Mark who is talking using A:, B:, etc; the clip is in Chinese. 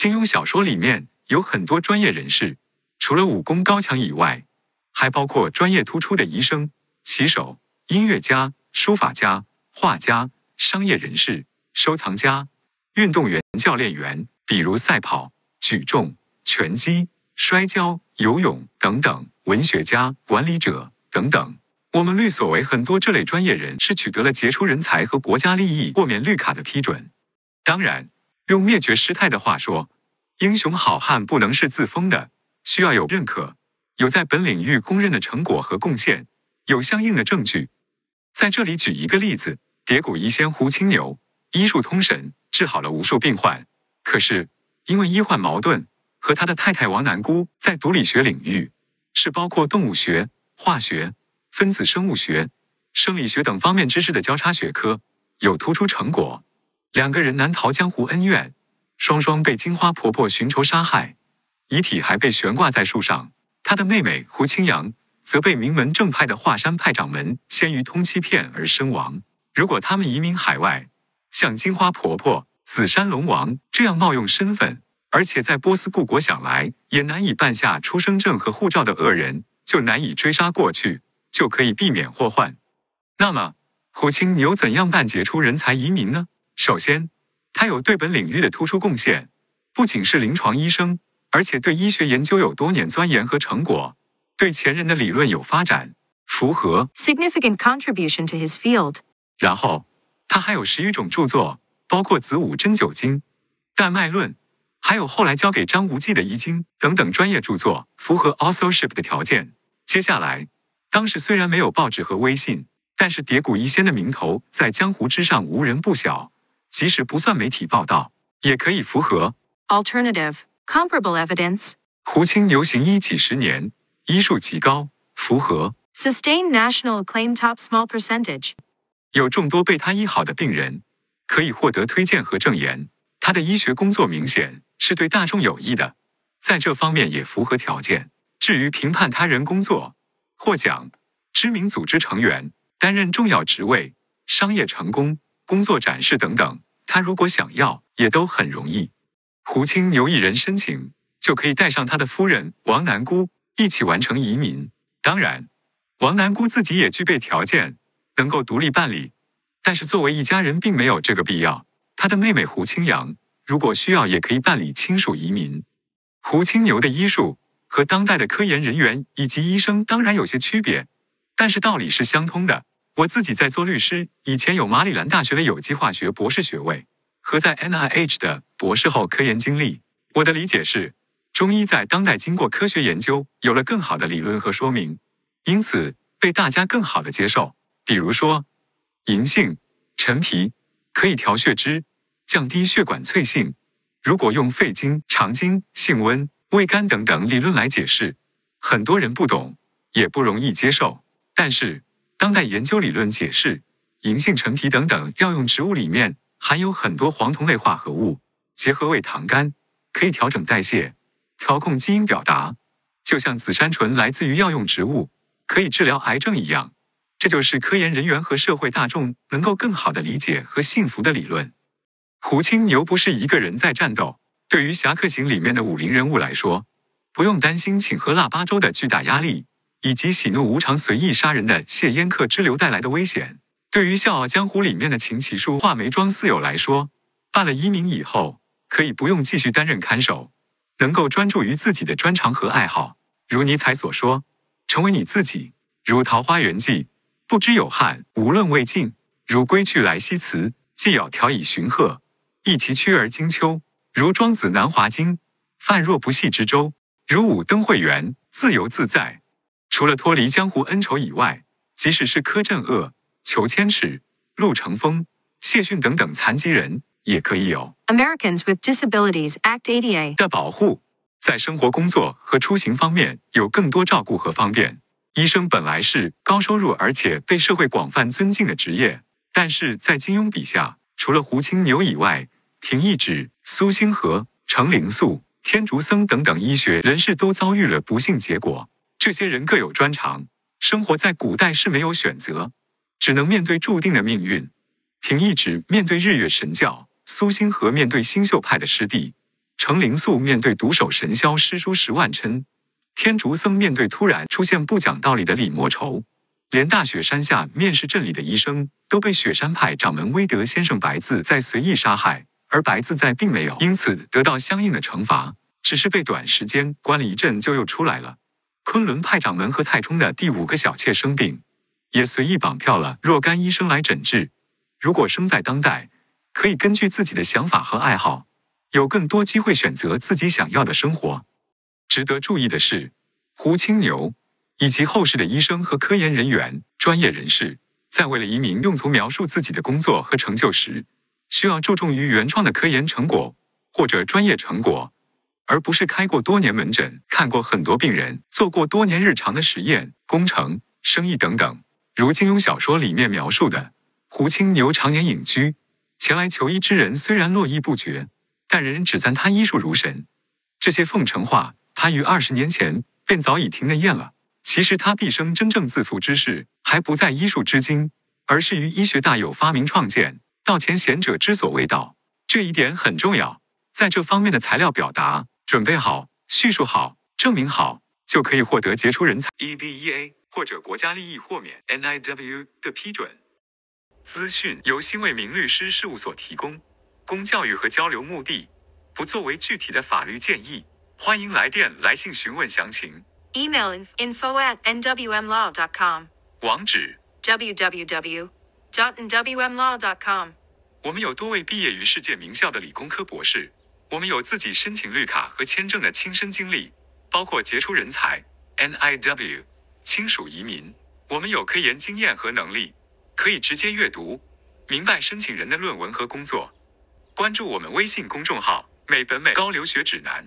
A: 金庸小说里面有很多专业人士，除了武功高强以外，还包括专业突出的医生、棋手、音乐家、书法家、画家、商业人士、收藏家、运动员、教练员，比如赛跑、举重、拳击、摔跤、游泳等等，文学家、管理者等等。我们律所为很多这类专业人士取得了杰出人才和国家利益豁免绿卡的批准。当然，用灭绝师太的话说，英雄好汉不能是自封的，需要有认可。有在本领域公认的成果和贡献，有相应的证据。在这里举一个例子：叠谷医仙胡青牛，医术通神，治好了无数病患。可是因为医患矛盾，和他的太太王南姑在毒理学领域，是包括动物学、化学、分子生物学、生理学等方面知识的交叉学科，有突出成果。两个人难逃江湖恩怨，双双被金花婆婆寻仇杀害，遗体还被悬挂在树上。他的妹妹胡青阳则被名门正派的华山派掌门先于通欺骗而身亡。如果他们移民海外，像金花婆婆、紫山龙王这样冒用身份，而且在波斯故国想来也难以办下出生证和护照的恶人，就难以追杀过去，就可以避免祸患。那么，胡青牛怎样办杰出人才移民呢？首先，他有对本领域的突出贡献，不仅是临床医生。而且对医学研究有多年钻研和成果，对前人的理论有发展，符合
B: significant contribution to his field。
A: 然后他还有十余种著作，包括子午针灸经、旦脉论，还有后来交给张无忌的易经等等专业著作，符合 authorship 的条件。接下来，当时虽然没有报纸和微信，但是叠谷医仙的名头在江湖之上无人不晓，即使不算媒体报道，也可以符合
B: alternative。Comparable evidence.
A: 胡青牛行医几十年，医术极高，符合
B: Sustained national acclaim top small percentage.
A: 有众多被他医好的病人，可以获得推荐和证言。他的医学工作明显是对大众有益的，在这方面也符合条件。至于评判他人工作、获奖、知名组织成员、担任重要职位、商业成功、工作展示等等，他如果想要，也都很容易。胡青牛一人申请，就可以带上他的夫人王南姑一起完成移民。当然，王南姑自己也具备条件，能够独立办理。但是作为一家人，并没有这个必要。他的妹妹胡青阳，如果需要，也可以办理亲属移民。胡青牛的医术和当代的科研人员以及医生当然有些区别，但是道理是相通的。我自己在做律师，以前有马里兰大学的有机化学博士学位。和在 NIH 的博士后科研经历，我的理解是，中医在当代经过科学研究，有了更好的理论和说明，因此被大家更好的接受。比如说，银杏、陈皮可以调血脂，降低血管脆性。如果用肺经、肠经、性温、胃肝等等理论来解释，很多人不懂，也不容易接受。但是当代研究理论解释，银杏、陈皮等等药用植物里面。含有很多黄酮类化合物，结合胃糖苷，可以调整代谢，调控基因表达，就像紫杉醇来自于药用植物，可以治疗癌症一样。这就是科研人员和社会大众能够更好的理解和信服的理论。胡青牛不是一个人在战斗，对于《侠客行》里面的武林人物来说，不用担心请喝腊八粥的巨大压力，以及喜怒无常、随意杀人的谢烟客之流带来的危险。对于《笑傲江湖》里面的秦奇书画眉庄四友来说，办了移民以后，可以不用继续担任看守，能够专注于自己的专长和爱好。如尼采所说，成为你自己。如《桃花源记》，不知有汉，无论魏晋。如《归去来兮辞》，既要调以寻壑，亦其曲而经秋。如《庄子南华经》，泛若不系之舟。如五登会元，自由自在。除了脱离江湖恩仇以外，即使是柯镇恶。裘千尺、陆乘风、谢逊等等残疾人也可以有
B: Americans with Disabilities Act ADA
A: 的保护，在生活、工作和出行方面有更多照顾和方便。医生本来是高收入而且被社会广泛尊敬的职业，但是在金庸笔下，除了胡青牛以外，平易指、苏星河、程灵素、天竺僧等等医学人士都遭遇了不幸结果。这些人各有专长，生活在古代是没有选择。只能面对注定的命运。平一指面对日月神教，苏星河面对星宿派的师弟，程灵素面对独守神霄师叔十万琛，天竺僧面对突然出现不讲道理的李莫愁，连大雪山下面试镇里的医生都被雪山派掌门威德先生白自在随意杀害，而白自在并没有因此得到相应的惩罚，只是被短时间关了一阵就又出来了。昆仑派掌门和太冲的第五个小妾生病，也随意绑票了若干医生来诊治。如果生在当代，可以根据自己的想法和爱好，有更多机会选择自己想要的生活。值得注意的是，胡青牛以及后世的医生和科研人员、专业人士，在为了移民用途描述自己的工作和成就时，需要注重于原创的科研成果或者专业成果，而不是开过多年门诊、看过很多病人、做过多年日常的实验、工程、生意等等。如金庸小说里面描述的，胡青牛常年隐居，前来求医之人虽然络绎不绝，但人人只赞他医术如神。这些奉承话，他于二十年前便早已听得厌了。其实他毕生真正自负之事，还不在医术之精，而是于医学大有发明创建。道前贤者之所谓道，这一点很重要。在这方面的材料表达准备好、叙述好、证明好，就可以获得杰出人才 EBEA 或者国家利益豁免 NIW 的批准。资讯由新为民律师事务所提供，供教育和交流目的，不作为具体的法律建议。欢迎来电来信询问详情。
B: Email inf- info at nwmlaw.com.
A: 网址
B: ：www.nwmlaw.com.
A: 我们有多位毕业于世界名校的理工科博士，我们有自己申请绿卡和签证的亲身经历，包括杰出人才 NIW 亲属移民。我们有科研经验和能力，可以直接阅读，明白申请人的论文和工作。关注我们微信公众号“美本美高留学指南”，